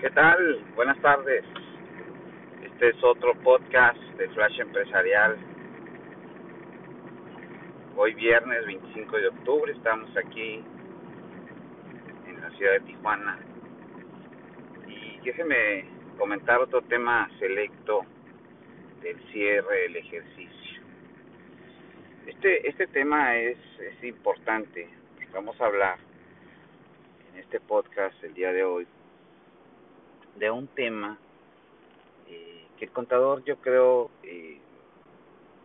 ¿Qué tal? Buenas tardes. Este es otro podcast de Flash Empresarial. Hoy viernes 25 de octubre estamos aquí en la ciudad de Tijuana. Y déjenme comentar otro tema selecto del cierre del ejercicio. Este, este tema es, es importante. Vamos a hablar en este podcast el día de hoy de un tema eh, que el contador yo creo eh,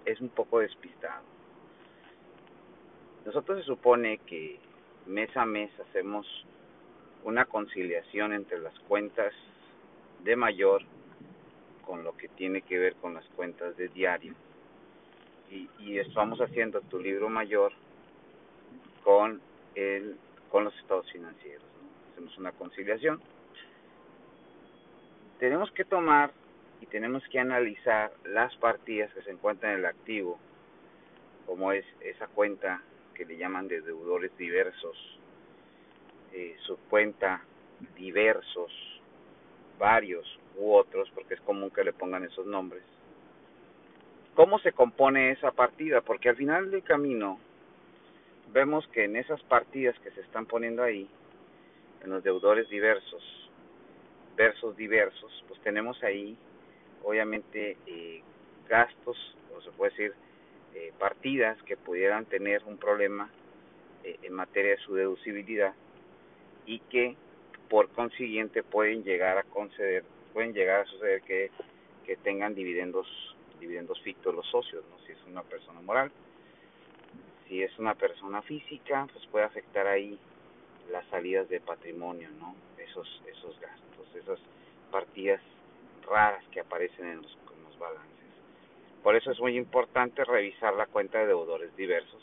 es un poco despistado. Nosotros se supone que mes a mes hacemos una conciliación entre las cuentas de mayor con lo que tiene que ver con las cuentas de diario. Y, y estamos haciendo tu libro mayor con el con los estados financieros. Hacemos una conciliación tenemos que tomar y tenemos que analizar las partidas que se encuentran en el activo, como es esa cuenta que le llaman de deudores diversos, eh, su cuenta diversos, varios u otros, porque es común que le pongan esos nombres. ¿Cómo se compone esa partida? Porque al final del camino vemos que en esas partidas que se están poniendo ahí, en los deudores diversos, versos diversos, pues tenemos ahí obviamente eh, gastos, o se puede decir eh, partidas que pudieran tener un problema eh, en materia de su deducibilidad y que por consiguiente pueden llegar a conceder, pueden llegar a suceder que, que tengan dividendos, dividendos fictos los socios, ¿no? si es una persona moral. Si es una persona física, pues puede afectar ahí las salidas de patrimonio, ¿no? Esos, esos gastos esas partidas raras que aparecen en los, balances. Por eso es muy importante revisar la cuenta de deudores diversos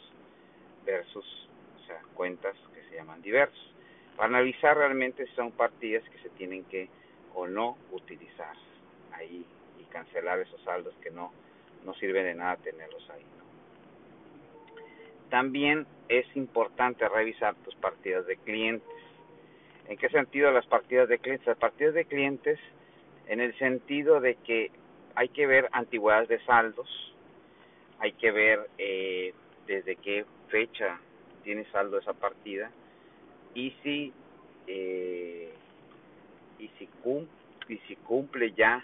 versus, o sea, cuentas que se llaman diversos, para analizar realmente si son partidas que se tienen que o no utilizar ahí y cancelar esos saldos que no, no sirven de nada tenerlos ahí. También es importante revisar tus partidas de clientes ¿En qué sentido las partidas de clientes? Las partidas de clientes en el sentido de que hay que ver antigüedades de saldos, hay que ver eh, desde qué fecha tiene saldo esa partida y si eh, y si cumple, y si cumple ya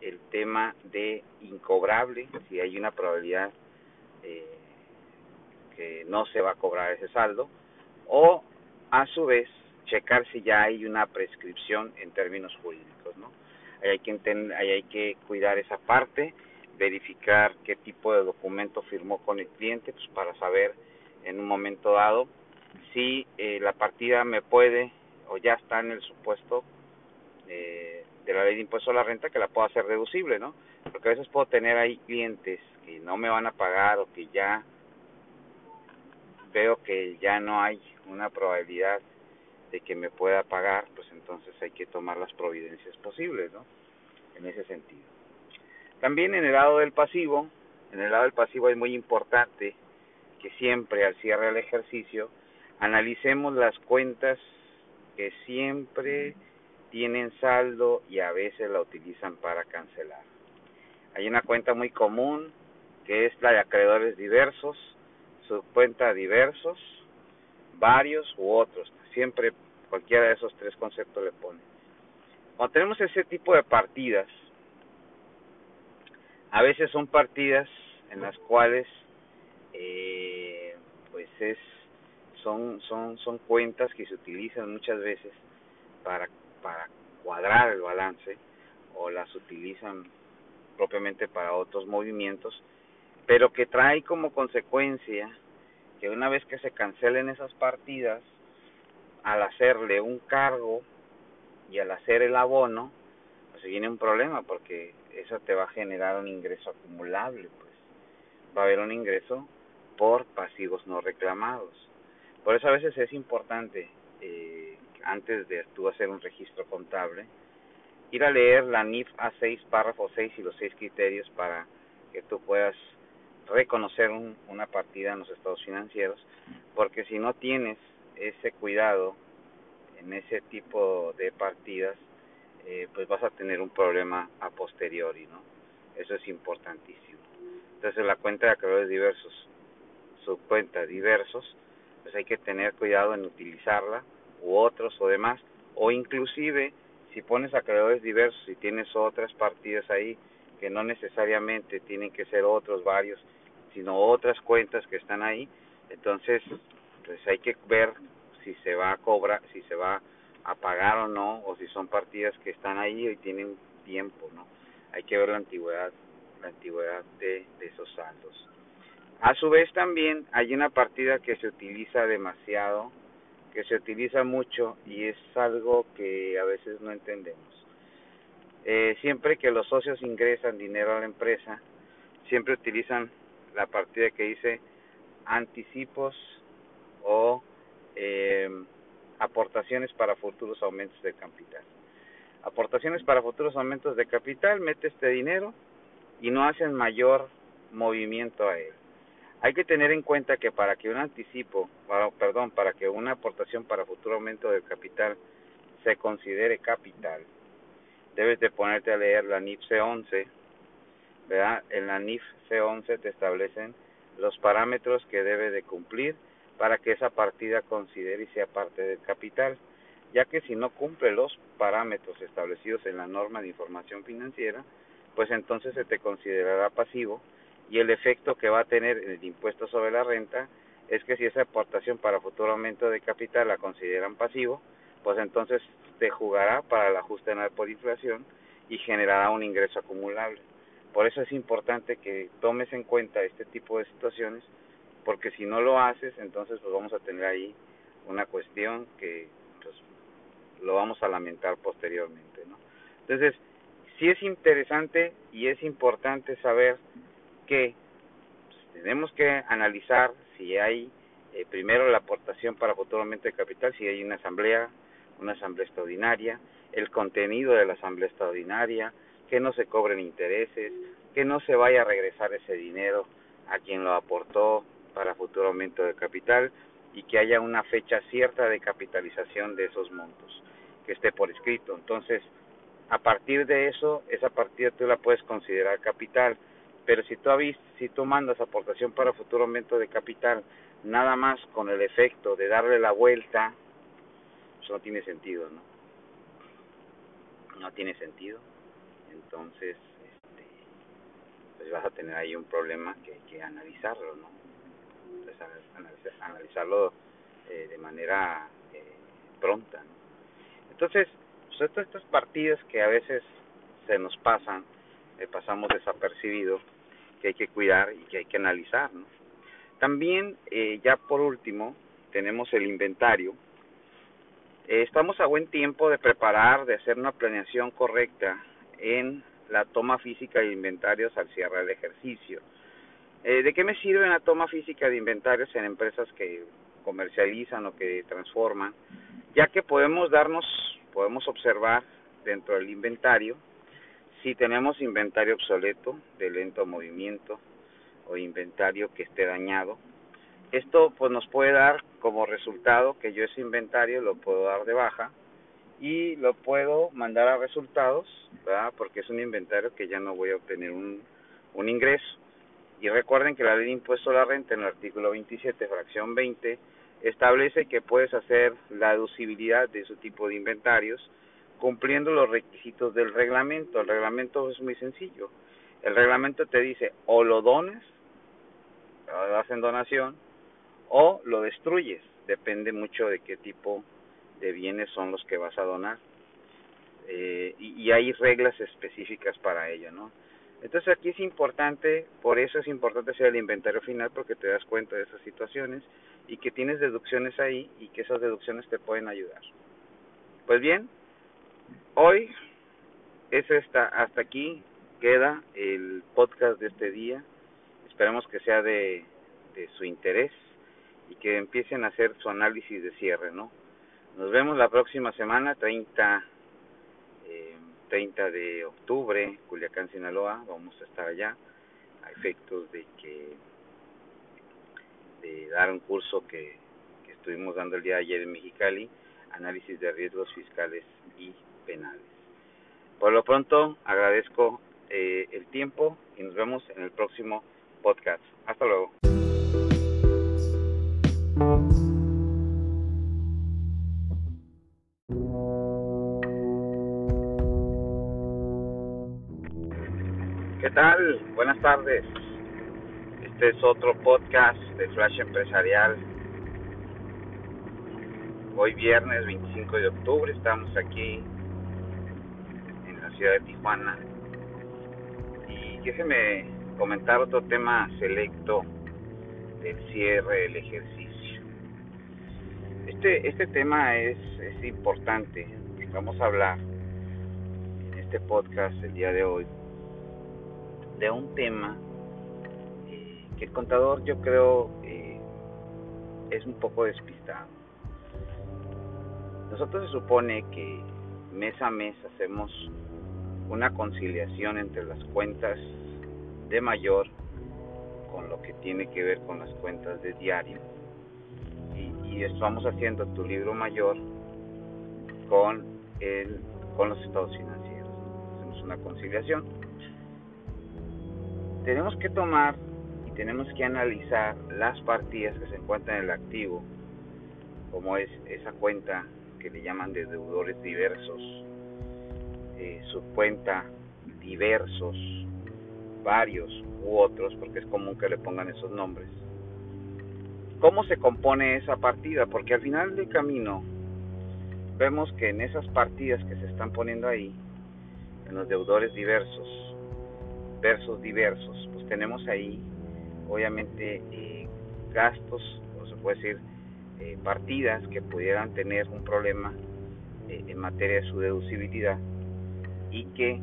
el tema de incobrable, si hay una probabilidad eh, que no se va a cobrar ese saldo, o a su vez checar si ya hay una prescripción en términos jurídicos, ¿no? Ahí hay que ahí hay que cuidar esa parte, verificar qué tipo de documento firmó con el cliente, pues para saber en un momento dado si eh, la partida me puede o ya está en el supuesto eh, de la ley de impuesto a la renta que la puedo hacer deducible, ¿no? Porque a veces puedo tener ahí clientes que no me van a pagar o que ya veo que ya no hay una probabilidad de que me pueda pagar, pues entonces hay que tomar las providencias posibles, ¿no? En ese sentido. También en el lado del pasivo, en el lado del pasivo es muy importante que siempre al cierre del ejercicio analicemos las cuentas que siempre tienen saldo y a veces la utilizan para cancelar. Hay una cuenta muy común que es la de acreedores diversos, su cuenta diversos, varios u otros siempre cualquiera de esos tres conceptos le pone. Cuando tenemos ese tipo de partidas, a veces son partidas en las cuales eh, pues es son son son cuentas que se utilizan muchas veces para para cuadrar el balance o las utilizan propiamente para otros movimientos pero que trae como consecuencia que una vez que se cancelen esas partidas al hacerle un cargo y al hacer el abono, pues se viene un problema porque eso te va a generar un ingreso acumulable, pues va a haber un ingreso por pasivos no reclamados. Por eso a veces es importante, eh, antes de tú hacer un registro contable, ir a leer la NIF A6, párrafo 6 y los seis criterios para que tú puedas reconocer una partida en los estados financieros, porque si no tienes ese cuidado en ese tipo de partidas, eh, pues vas a tener un problema a posteriori, ¿no? Eso es importantísimo. Entonces la cuenta de acreedores diversos, su cuenta diversos, pues hay que tener cuidado en utilizarla, u otros o demás, o inclusive si pones acreedores diversos y tienes otras partidas ahí que no necesariamente tienen que ser otros varios, sino otras cuentas que están ahí, entonces pues hay que ver si se va a cobrar, si se va a pagar o no, o si son partidas que están ahí y tienen tiempo, ¿no? Hay que ver la antigüedad, la antigüedad de, de esos saldos. A su vez también hay una partida que se utiliza demasiado que se utiliza mucho y es algo que a veces no entendemos. Eh, siempre que los socios ingresan dinero a la empresa, siempre utilizan la partida que dice anticipos o eh, aportaciones para futuros aumentos de capital. Aportaciones para futuros aumentos de capital, mete este dinero y no hacen mayor movimiento a él. Hay que tener en cuenta que para que un anticipo, perdón, para que una aportación para futuro aumento del capital se considere capital, debes de ponerte a leer la NIF C11, ¿verdad? En la NIF C11 te establecen los parámetros que debe de cumplir para que esa partida considere y sea parte del capital, ya que si no cumple los parámetros establecidos en la norma de información financiera, pues entonces se te considerará pasivo y el efecto que va a tener el impuesto sobre la renta es que si esa aportación para futuro aumento de capital la consideran pasivo, pues entonces te jugará para el ajuste anual por inflación y generará un ingreso acumulable. Por eso es importante que tomes en cuenta este tipo de situaciones, porque si no lo haces, entonces pues vamos a tener ahí una cuestión que pues lo vamos a lamentar posteriormente, ¿no? Entonces, sí es interesante y es importante saber que pues, tenemos que analizar si hay eh, primero la aportación para futuramente capital, si hay una asamblea, una asamblea extraordinaria, el contenido de la asamblea extraordinaria, que no se cobren intereses, que no se vaya a regresar ese dinero a quien lo aportó para futuro aumento de capital y que haya una fecha cierta de capitalización de esos montos, que esté por escrito. Entonces, a partir de eso, esa partida tú la puedes considerar capital pero si tú, si tú mandas aportación para futuro aumento de capital, nada más con el efecto de darle la vuelta, eso no tiene sentido, ¿no? No tiene sentido. Entonces, este, pues vas a tener ahí un problema que hay que analizarlo, ¿no? Entonces, analizarlo eh, de manera eh, pronta. Entonces, pues estas partidas que a veces se nos pasan, eh, pasamos desapercibido, que hay que cuidar y que hay que analizar. También, eh, ya por último, tenemos el inventario. Eh, estamos a buen tiempo de preparar, de hacer una planeación correcta en la toma física de inventarios al cierre del ejercicio. Eh, ¿De qué me sirve la toma física de inventarios en empresas que comercializan o que transforman? Ya que podemos darnos, podemos observar dentro del inventario si tenemos inventario obsoleto, de lento movimiento o inventario que esté dañado, esto pues nos puede dar como resultado que yo ese inventario lo puedo dar de baja y lo puedo mandar a resultados, ¿verdad? Porque es un inventario que ya no voy a obtener un, un ingreso. Y recuerden que la ley de impuesto a la renta en el artículo 27, fracción 20, establece que puedes hacer la deducibilidad de ese tipo de inventarios cumpliendo los requisitos del reglamento. El reglamento es muy sencillo. El reglamento te dice o lo dones, lo das en donación, o lo destruyes. Depende mucho de qué tipo de bienes son los que vas a donar. Eh, y, y, hay reglas específicas para ello, ¿no? Entonces aquí es importante, por eso es importante hacer el inventario final porque te das cuenta de esas situaciones y que tienes deducciones ahí y que esas deducciones te pueden ayudar. Pues bien, hoy es esta, hasta aquí queda el podcast de este día. Esperemos que sea de, de su interés y que empiecen a hacer su análisis de cierre, ¿no? Nos vemos la próxima semana, 30, eh, 30 de octubre, Culiacán, Sinaloa. Vamos a estar allá a efectos de que de dar un curso que, que estuvimos dando el día de ayer en Mexicali, análisis de riesgos fiscales y penales. Por lo pronto, agradezco eh, el tiempo y nos vemos en el próximo podcast. Hasta luego. Tal? Buenas tardes. Este es otro podcast de Flash Empresarial. Hoy viernes 25 de octubre estamos aquí en la ciudad de Tijuana. Y déjeme comentar otro tema selecto del cierre del ejercicio. Este, este tema es, es importante. Vamos a hablar en este podcast el día de hoy de un tema eh, que el contador yo creo eh, es un poco despistado. Nosotros se supone que mes a mes hacemos una conciliación entre las cuentas de mayor con lo que tiene que ver con las cuentas de diario y, y estamos haciendo tu libro mayor con el con los estados financieros hacemos una conciliación tenemos que tomar y tenemos que analizar las partidas que se encuentran en el activo, como es esa cuenta que le llaman de deudores diversos, eh, su cuenta diversos, varios u otros, porque es común que le pongan esos nombres. ¿Cómo se compone esa partida? Porque al final del camino vemos que en esas partidas que se están poniendo ahí, en los deudores diversos, versos diversos, pues tenemos ahí obviamente eh, gastos, o se puede decir eh, partidas que pudieran tener un problema eh, en materia de su deducibilidad y que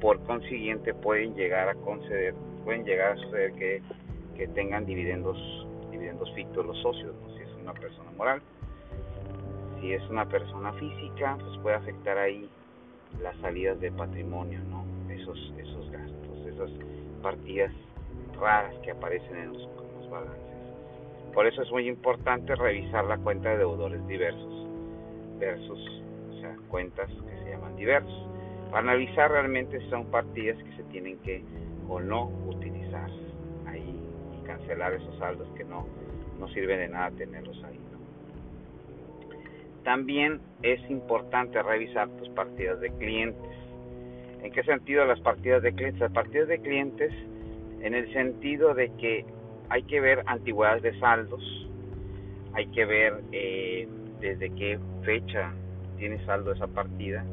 por consiguiente pueden llegar a conceder, pueden llegar a suceder que, que tengan dividendos, dividendos fictos los socios, si es una persona moral. Si es una persona física, pues puede afectar ahí las salidas de patrimonio, ¿no? Esos, esos gastos partidas raras que aparecen en los, balances. Por eso es muy importante revisar la cuenta de deudores diversos versus, o sea, cuentas que se llaman diversos. Para analizar realmente si son partidas que se tienen que o no utilizar ahí y cancelar esos saldos que no, no sirven de nada tenerlos ahí. También es importante revisar tus partidas de clientes ¿En qué sentido las partidas de clientes? Las partidas de clientes en el sentido de que hay que ver antigüedades de saldos, hay que ver eh, desde qué fecha tiene saldo esa partida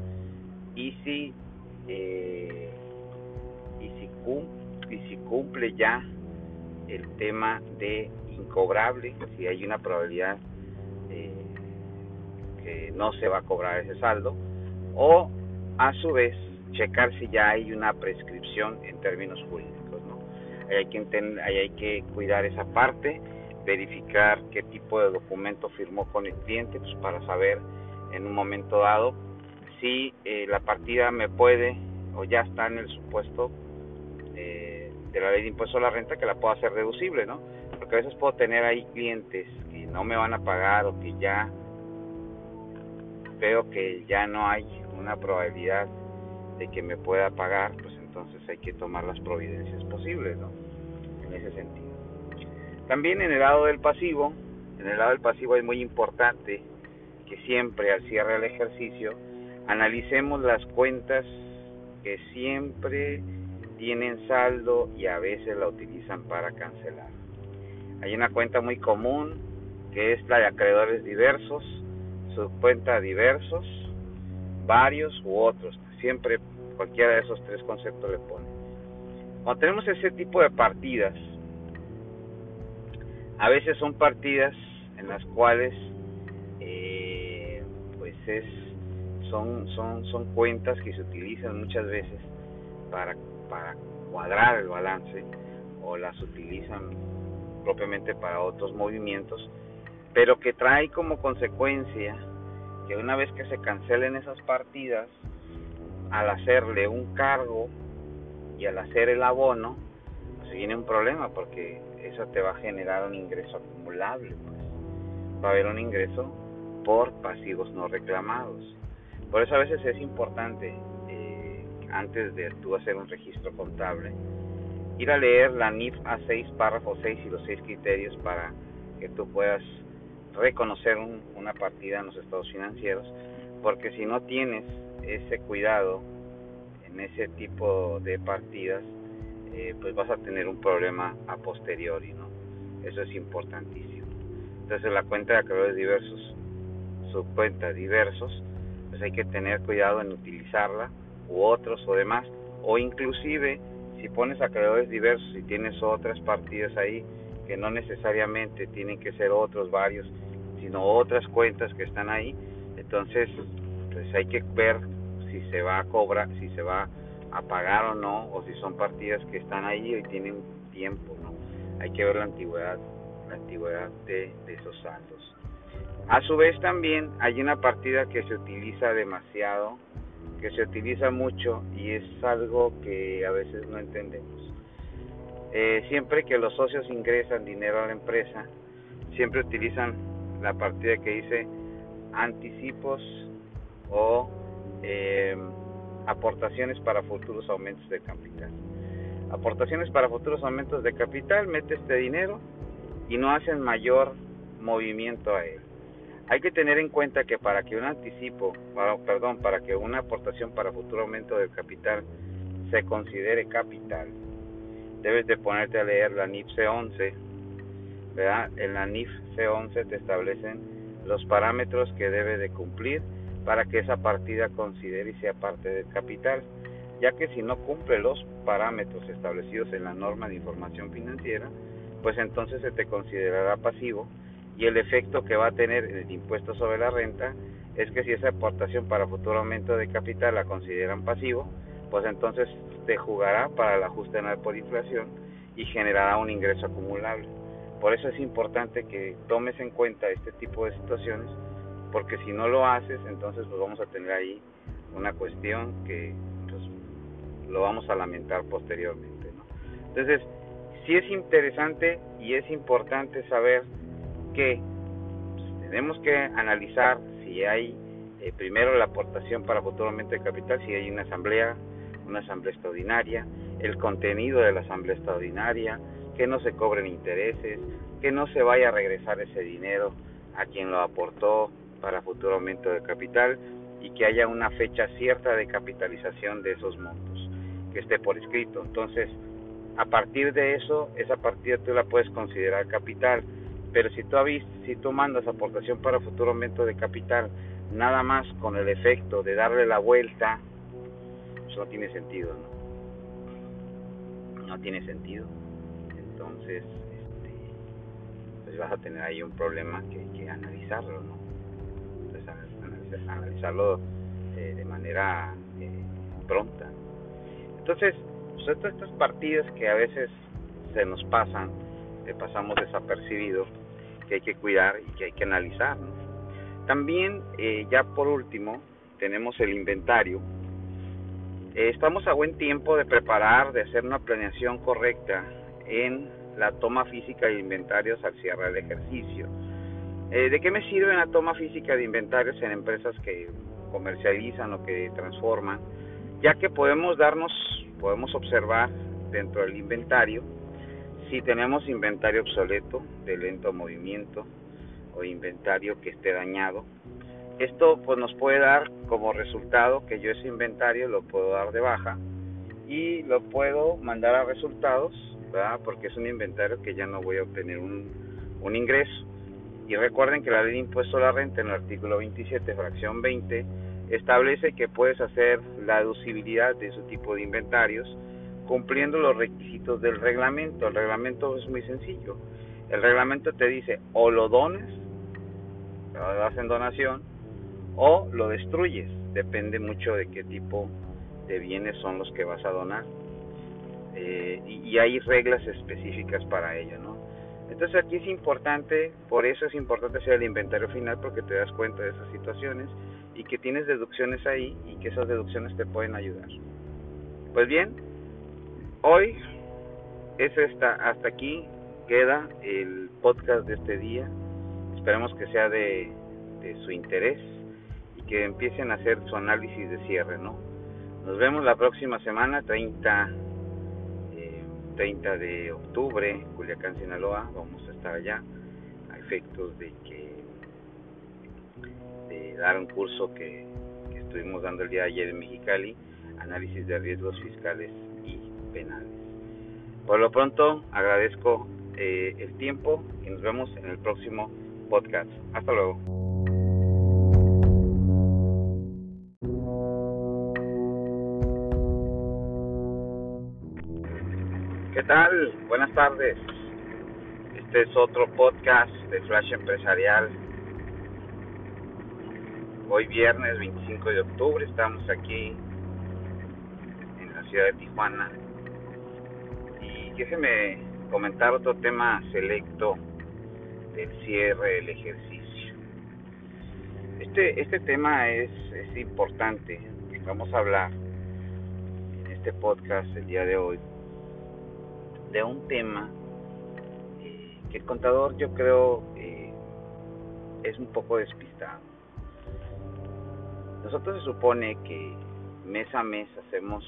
y si eh, y si cumple, y si cumple ya el tema de incobrable, si hay una probabilidad eh, que no se va a cobrar ese saldo, o a su vez checar si ya hay una prescripción en términos jurídicos, ¿no? Hay que, que cuidar esa parte, verificar qué tipo de documento firmó con el cliente, pues para saber en un momento dado si eh, la partida me puede o ya está en el supuesto eh, de la ley de impuesto a la renta que la puedo hacer deducible, ¿no? Porque a veces puedo tener ahí clientes que no me van a pagar o que ya veo que ya no hay una probabilidad de que me pueda pagar, pues entonces hay que tomar las providencias posibles, ¿no? En ese sentido. También en el lado del pasivo, en el lado del pasivo es muy importante que siempre al cierre del ejercicio analicemos las cuentas que siempre tienen saldo y a veces la utilizan para cancelar. Hay una cuenta muy común que es la de acreedores diversos, su cuenta diversos, varios u otros siempre cualquiera de esos tres conceptos le pone. Cuando tenemos ese tipo de partidas, a veces son partidas en las cuales eh, pues es son son son cuentas que se utilizan muchas veces para para cuadrar el balance o las utilizan propiamente para otros movimientos pero que trae como consecuencia que una vez que se cancelen esas partidas al hacerle un cargo y al hacer el abono, pues viene un problema porque eso te va a generar un ingreso acumulable. Pues. Va a haber un ingreso por pasivos no reclamados. Por eso a veces es importante eh, antes de tú hacer un registro contable, ir a leer la NIF A6, párrafo 6 y los seis criterios para que tú puedas reconocer una partida en los estados financieros, porque si no tienes ese cuidado en ese tipo de partidas, eh, pues vas a tener un problema a posteriori, ¿no? Eso es importantísimo. Entonces la cuenta de acreedores diversos, su cuenta diversos, pues hay que tener cuidado en utilizarla, u otros o demás, o inclusive si pones acreedores diversos y tienes otras partidas ahí que no necesariamente tienen que ser otros varios, sino otras cuentas que están ahí, entonces pues hay que ver si se va a cobrar, si se va a pagar o no, o si son partidas que están ahí y tienen tiempo, ¿no? Hay que ver la antigüedad, la antigüedad de, esos saldos. A su vez también hay una partida que se utiliza demasiado, que se utiliza mucho y es algo que a veces no entendemos. Eh, siempre que los socios ingresan dinero a la empresa, siempre utilizan la partida que dice anticipos o eh, aportaciones para futuros aumentos de capital. Aportaciones para futuros aumentos de capital, mete este dinero y no hacen mayor movimiento a él. Hay que tener en cuenta que para que un anticipo, perdón, para que una aportación para futuro aumento del capital se considere capital, debes de ponerte a leer la NIF C11, ¿verdad? En la NIF C11 te establecen los parámetros que debe de cumplir para que esa partida considere y sea parte del capital, ya que si no cumple los parámetros establecidos en la norma de información financiera, pues entonces se te considerará pasivo y el efecto que va a tener el impuesto sobre la renta es que si esa aportación para futuro aumento de capital la consideran pasivo, pues entonces te jugará para el ajuste anual por inflación y generará un ingreso acumulable. Por eso es importante que tomes en cuenta este tipo de situaciones porque si no lo haces, entonces pues vamos a tener ahí una cuestión que pues, lo vamos a lamentar posteriormente. ¿no? Entonces, sí es interesante y es importante saber que pues, tenemos que analizar si hay eh, primero la aportación para futuramente de capital, si hay una asamblea, una asamblea extraordinaria, el contenido de la asamblea extraordinaria, que no se cobren intereses, que no se vaya a regresar ese dinero a quien lo aportó, para futuro aumento de capital y que haya una fecha cierta de capitalización de esos montos, que esté por escrito. Entonces, a partir de eso, esa partida tú la puedes considerar capital, pero si tú, si tú mandas aportación para futuro aumento de capital, nada más con el efecto de darle la vuelta, pues no tiene sentido, ¿no? No tiene sentido. Entonces, este, pues vas a tener ahí un problema que hay que analizarlo, ¿no? Analizarlo eh, de manera eh, pronta. Entonces, pues estas partidas que a veces se nos pasan, que pasamos desapercibido, que hay que cuidar y que hay que analizar. También, eh, ya por último, tenemos el inventario. estamos a buen tiempo de preparar, de hacer una planeación correcta en la toma física de inventarios al cierre del ejercicio eh, ¿De qué me sirve una toma física de inventarios en empresas que comercializan o que transforman? Ya que podemos darnos, podemos observar dentro del inventario si tenemos inventario obsoleto, de lento movimiento o inventario que esté dañado. Esto pues nos puede dar como resultado que yo ese inventario lo puedo dar de baja y lo puedo mandar a resultados, ¿verdad? porque es un inventario que ya no voy a obtener un ingreso. Y recuerden que la ley de impuesto a la renta en el artículo 27, fracción 20, establece que puedes hacer la deducibilidad de ese tipo de inventarios cumpliendo los requisitos del reglamento. El reglamento es muy sencillo. El reglamento te dice o lo dones, lo das en donación, o lo destruyes. Depende mucho de qué tipo de bienes son los que vas a donar. Eh, y, y, hay reglas específicas para ello, ¿no? Entonces aquí es importante, por eso es importante hacer el inventario final porque te das cuenta de esas situaciones y que tienes deducciones ahí y que esas deducciones te pueden ayudar. Pues bien, hoy es esta, hasta aquí queda el podcast de este día. Esperemos que sea de, de su interés y que empiecen a hacer su análisis de cierre, ¿no? Nos vemos la próxima semana, 30, 30 eh, de octubre, Culiacán, Sinaloa. Vamos a estar allá a efectos de que de dar un curso que, que estuvimos dando el día de ayer en Mexicali, análisis de riesgos fiscales y penales. Por lo pronto, agradezco eh, el tiempo y nos vemos en el próximo podcast. Hasta luego. Tal? Buenas tardes. Este es otro podcast de Flash Empresarial. Hoy viernes 25 de octubre estamos aquí en la ciudad de Tijuana. Y déjeme comentar otro tema selecto del cierre del ejercicio. Este, este tema es, es importante. Vamos a hablar en este podcast el día de hoy de un tema eh, que el contador yo creo eh, es un poco despistado. Nosotros se supone que mes a mes hacemos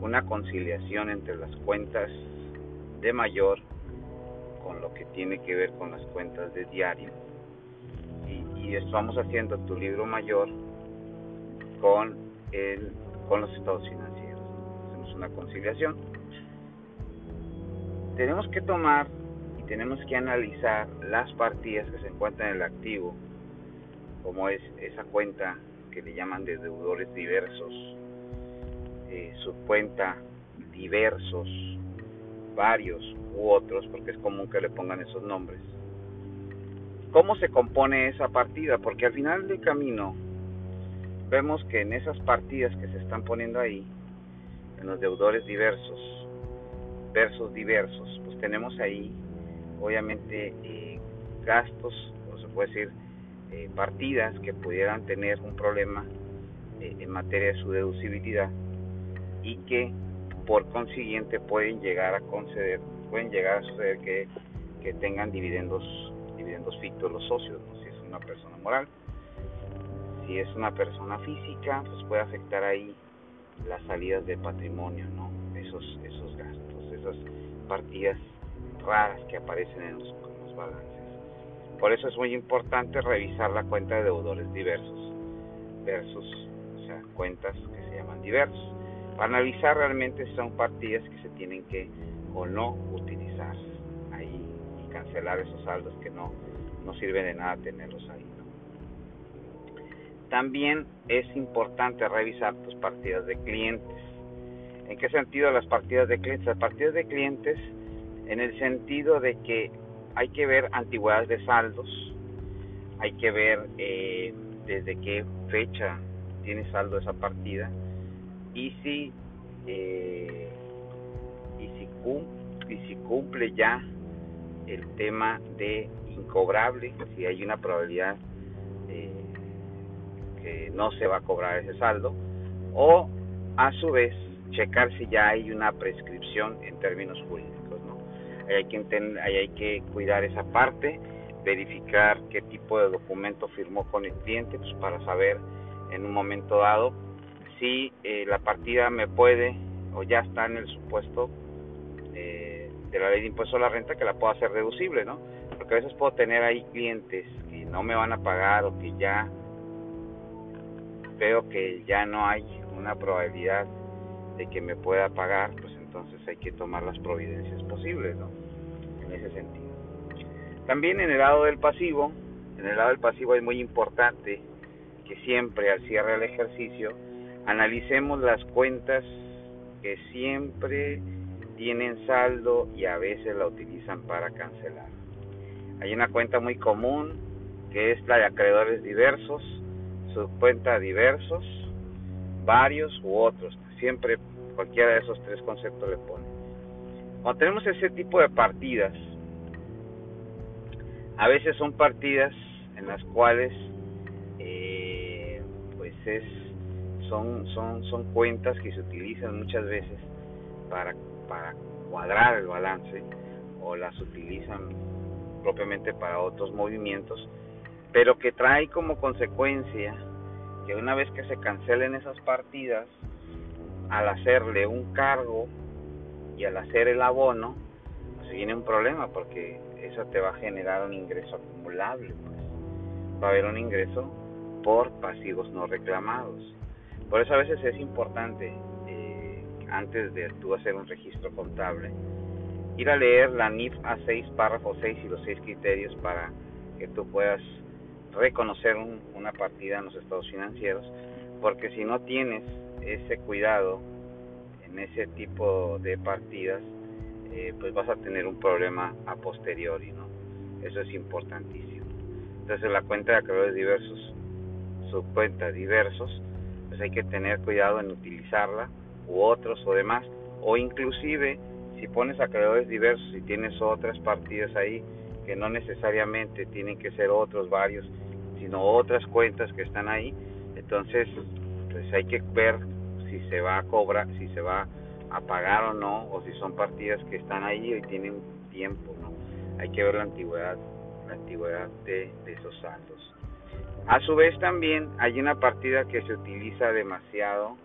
una conciliación entre las cuentas de mayor con lo que tiene que ver con las cuentas de diario. Y, y estamos haciendo tu libro mayor con, el, con los estados financieros. Hacemos una conciliación. Tenemos que tomar y tenemos que analizar las partidas que se encuentran en el activo, como es esa cuenta que le llaman de deudores diversos, eh, su cuenta diversos, varios u otros, porque es común que le pongan esos nombres. ¿Cómo se compone esa partida? Porque al final del camino vemos que en esas partidas que se están poniendo ahí, en los deudores diversos, versos diversos, pues tenemos ahí obviamente eh, gastos, o se puede decir eh, partidas que pudieran tener un problema eh, en materia de su deducibilidad y que por consiguiente pueden llegar a conceder, pueden llegar a suceder que, que tengan dividendos, dividendos fictos los socios, si es una persona moral. Si es una persona física, pues puede afectar ahí las salidas de patrimonio, ¿no? Esos, esos gastos, partidas raras que aparecen en los, balances. Por eso es muy importante revisar la cuenta de deudores diversos versus, o sea, cuentas que se llaman diversos analizar realmente si son partidas que se tienen que o no utilizar ahí y cancelar esos saldos que no, no sirven de nada tenerlos ahí. También es importante revisar tus partidas de clientes. ¿En qué sentido las partidas de clientes? Las partidas de clientes en el sentido de que hay que ver antigüedades de saldos, hay que ver eh, desde qué fecha tiene saldo esa partida, y si eh, y si cumple, ya el tema de incobrable si hay una probabilidad eh, que no se va a cobrar ese saldo o a su vez checar si ya hay una prescripción en términos jurídicos no hay que que cuidar esa parte verificar qué tipo de documento firmó con el cliente pues para saber en un momento dado si eh, la partida me puede o ya está en el supuesto eh, de la ley de impuesto a la renta que la puedo hacer deducible, ¿no? Porque a veces puedo tener ahí clientes que no me van a pagar o que ya veo que ya no hay una probabilidad de que me pueda pagar, pues entonces hay que tomar las providencias posibles, ¿no? En ese sentido. También en el lado del pasivo, en el lado del pasivo es muy importante que siempre al cierre del ejercicio Analicemos las cuentas que siempre tienen saldo y a veces la utilizan para cancelar. Hay una cuenta muy común que es la de acreedores diversos, su cuenta diversos, varios u otros. Siempre cualquiera de esos tres conceptos le pone. Cuando tenemos ese tipo de partidas, a veces son partidas en las cuales eh, pues es son, son, son cuentas que se utilizan muchas veces para, para cuadrar el balance o las utilizan propiamente para otros movimientos, pero que trae como consecuencia que una vez que se cancelen esas partidas, al hacerle un cargo y al hacer el abono, pues viene un problema porque eso te va a generar un ingreso acumulable. Pues. Va a haber un ingreso por pasivos no reclamados. Por eso a veces es importante, eh, antes de tú hacer un registro contable, ir a leer la NIF A6, párrafo 6 y los seis criterios para que tú puedas reconocer una partida en los estados financieros, porque si no tienes ese cuidado en ese tipo de partidas, eh, pues vas a tener un problema a posteriori, ¿no? Eso es importantísimo. Entonces la cuenta de acreedores diversos, su cuenta diversos, pues hay que tener cuidado en utilizarla, u otros o demás, o inclusive si pones acreedores diversos y tienes otras partidas ahí que no necesariamente tienen que ser otros varios, sino otras cuentas que están ahí, entonces pues hay que ver si se va a cobrar, si se va a pagar o no, o si son partidas que están ahí y tienen tiempo, ¿no? Hay que ver la antigüedad, la antigüedad de, esos saldos. A su vez también hay una partida que se utiliza demasiado,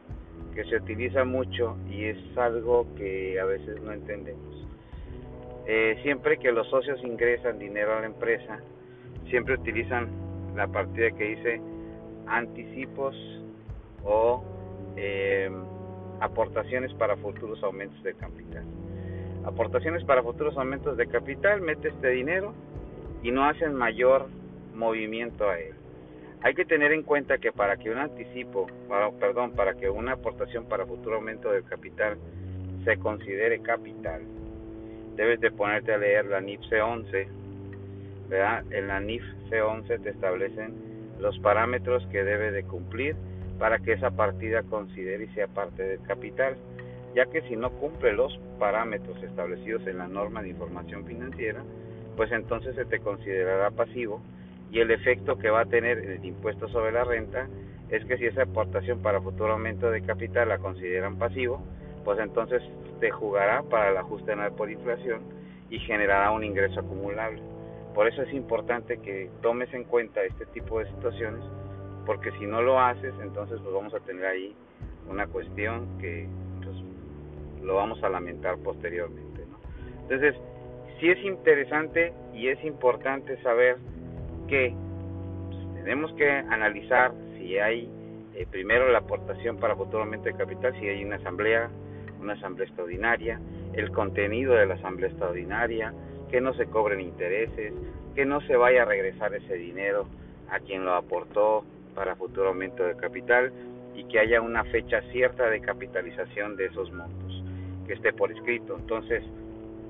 que se utiliza mucho y es algo que a veces no entendemos. Eh, siempre que los socios ingresan dinero a la empresa, siempre utilizan la partida que dice anticipos o eh, aportaciones para futuros aumentos de capital. Aportaciones para futuros aumentos de capital, mete este dinero y no hacen mayor movimiento a él. Hay que tener en cuenta que para que un anticipo, perdón, para que una aportación para futuro aumento del capital se considere capital, debes de ponerte a leer la NIF C11, ¿verdad? En la NIF C11 te establecen los parámetros que debe de cumplir para que esa partida considere y sea parte del capital, ya que si no cumple los parámetros establecidos en la norma de información financiera, pues entonces se te considerará pasivo y el efecto que va a tener el impuesto sobre la renta es que si esa aportación para futuro aumento de capital la consideran pasivo, pues entonces te jugará para el ajuste anual por inflación y generará un ingreso acumulable. Por eso es importante que tomes en cuenta este tipo de situaciones porque si no lo haces, entonces pues vamos a tener ahí una cuestión que pues, lo vamos a lamentar posteriormente. ¿no? Entonces, sí es interesante y es importante saber que pues, tenemos que analizar si hay eh, primero la aportación para futuramente de capital, si hay una asamblea, una asamblea extraordinaria, el contenido de la asamblea extraordinaria, que no se cobren intereses, que no se vaya a regresar ese dinero a quien lo aportó, para futuro aumento de capital y que haya una fecha cierta de capitalización de esos montos, que esté por escrito. Entonces,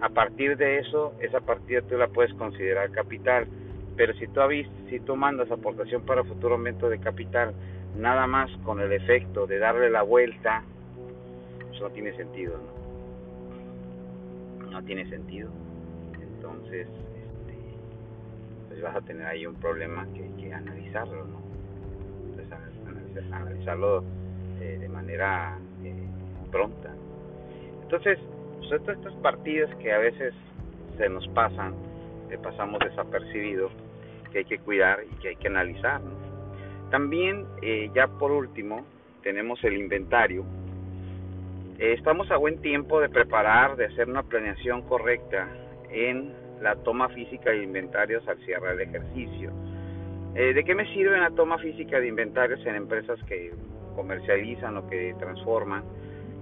a partir de eso, esa partida tú la puedes considerar capital, pero si tú, si tú mandas aportación para futuro aumento de capital, nada más con el efecto de darle la vuelta, eso no tiene sentido, ¿no? No tiene sentido. Entonces, este, pues vas a tener ahí un problema que hay que analizarlo, ¿no? Analizarlo eh, de manera eh, pronta. Entonces, pues estas partidas que a veces se nos pasan, que pasamos desapercibido, que hay que cuidar y que hay que analizar. También, eh, ya por último, tenemos el inventario. estamos a buen tiempo de preparar, de hacer una planeación correcta en la toma física de inventarios al cierre del ejercicio eh, ¿De qué me sirve una toma física de inventarios en empresas que comercializan o que transforman?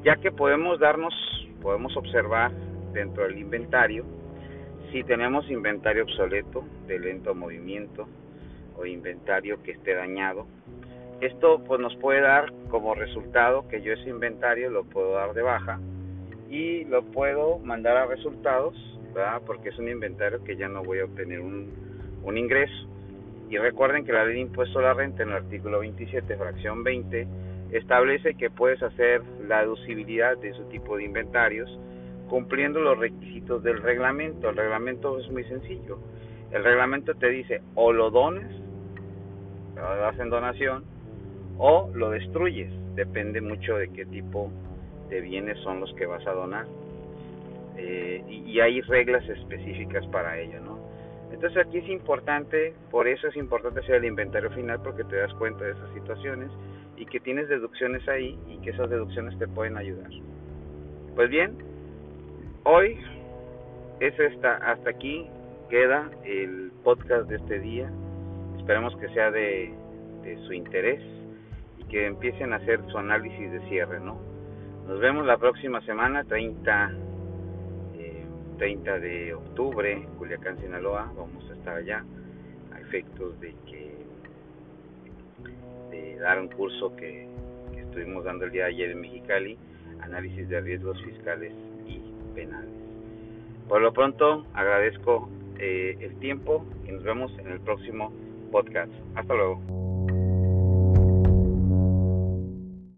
Ya que podemos darnos, podemos observar dentro del inventario si tenemos inventario obsoleto, de lento movimiento o inventario que esté dañado. Esto pues nos puede dar como resultado que yo ese inventario lo puedo dar de baja y lo puedo mandar a resultados, ¿verdad? porque es un inventario que ya no voy a obtener un ingreso. Y recuerden que la ley de impuesto a la renta en el artículo 27, fracción 20, establece que puedes hacer la deducibilidad de ese tipo de inventarios cumpliendo los requisitos del reglamento. El reglamento es muy sencillo. El reglamento te dice o lo dones, lo das en donación, o lo destruyes. Depende mucho de qué tipo de bienes son los que vas a donar. Eh, y, y, hay reglas específicas para ello, ¿no? Entonces aquí es importante, por eso es importante hacer el inventario final porque te das cuenta de esas situaciones y que tienes deducciones ahí y que esas deducciones te pueden ayudar. Pues bien, hoy es esta, hasta aquí queda el podcast de este día. Esperemos que sea de, de su interés y que empiecen a hacer su análisis de cierre, ¿no? Nos vemos la próxima semana, 30, 30 eh, de octubre, Culiacán, Sinaloa. Vamos a estar allá a efectos de que de dar un curso que, que estuvimos dando el día de ayer en Mexicali, análisis de riesgos fiscales y penales. Por lo pronto, agradezco eh, el tiempo y nos vemos en el próximo podcast. Hasta luego.